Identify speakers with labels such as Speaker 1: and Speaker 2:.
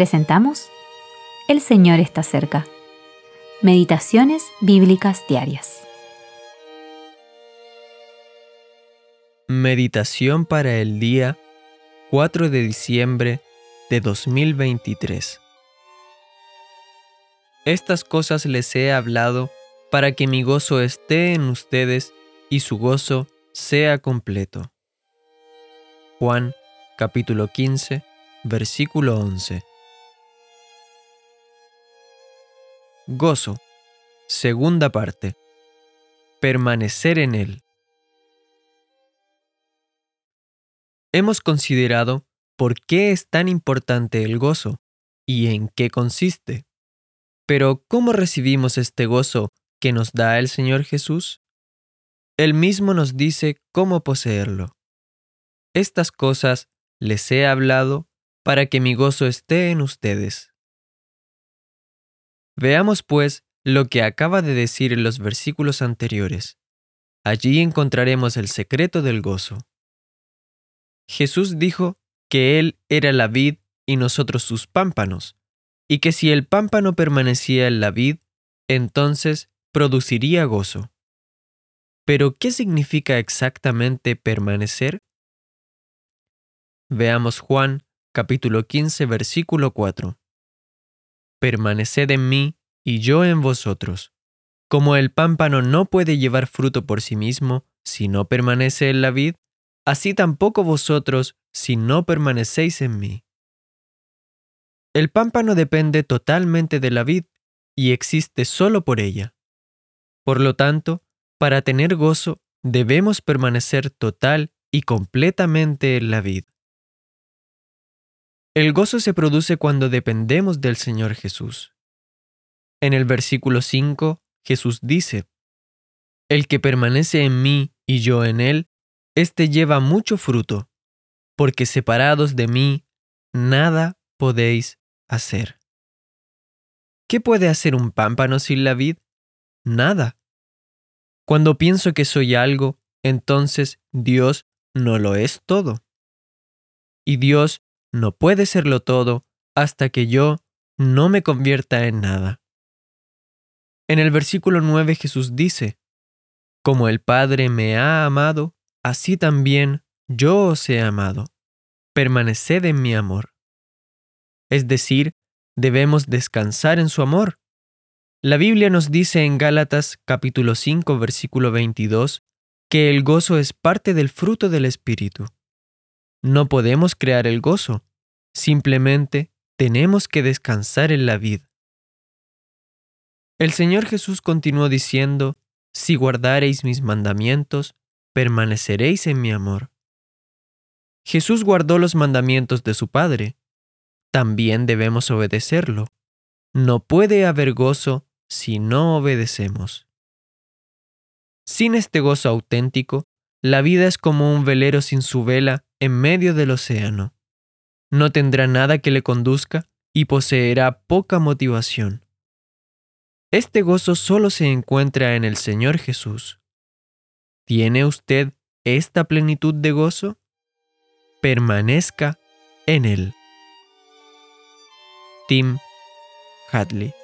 Speaker 1: presentamos El Señor está cerca. Meditaciones Bíblicas Diarias.
Speaker 2: Meditación para el día 4 de diciembre de 2023. Estas cosas les he hablado para que mi gozo esté en ustedes y su gozo sea completo. Juan capítulo 15, versículo 11. Gozo. Segunda parte. Permanecer en él. Hemos considerado por qué es tan importante el gozo y en qué consiste. Pero ¿cómo recibimos este gozo que nos da el Señor Jesús? Él mismo nos dice cómo poseerlo. Estas cosas les he hablado para que mi gozo esté en ustedes. Veamos pues lo que acaba de decir en los versículos anteriores. Allí encontraremos el secreto del gozo. Jesús dijo que Él era la vid y nosotros sus pámpanos, y que si el pámpano permanecía en la vid, entonces produciría gozo. Pero, ¿qué significa exactamente permanecer? Veamos Juan capítulo 15 versículo 4. Permaneced en mí y yo en vosotros. Como el pámpano no puede llevar fruto por sí mismo si no permanece en la vid, así tampoco vosotros si no permanecéis en mí. El pámpano depende totalmente de la vid y existe solo por ella. Por lo tanto, para tener gozo, debemos permanecer total y completamente en la vid. El gozo se produce cuando dependemos del Señor Jesús. En el versículo 5, Jesús dice, El que permanece en mí y yo en él, éste lleva mucho fruto, porque separados de mí, nada podéis hacer. ¿Qué puede hacer un pámpano sin la vid? Nada. Cuando pienso que soy algo, entonces Dios no lo es todo. Y Dios no puede serlo todo hasta que yo no me convierta en nada. En el versículo 9 Jesús dice, Como el Padre me ha amado, así también yo os he amado. Permaneced en mi amor. Es decir, debemos descansar en su amor. La Biblia nos dice en Gálatas capítulo 5 versículo 22 que el gozo es parte del fruto del Espíritu. No podemos crear el gozo, simplemente tenemos que descansar en la vida. El Señor Jesús continuó diciendo, Si guardareis mis mandamientos, permaneceréis en mi amor. Jesús guardó los mandamientos de su Padre. También debemos obedecerlo. No puede haber gozo si no obedecemos. Sin este gozo auténtico, la vida es como un velero sin su vela en medio del océano. No tendrá nada que le conduzca y poseerá poca motivación. Este gozo solo se encuentra en el Señor Jesús. ¿Tiene usted esta plenitud de gozo? Permanezca en él. Tim Hadley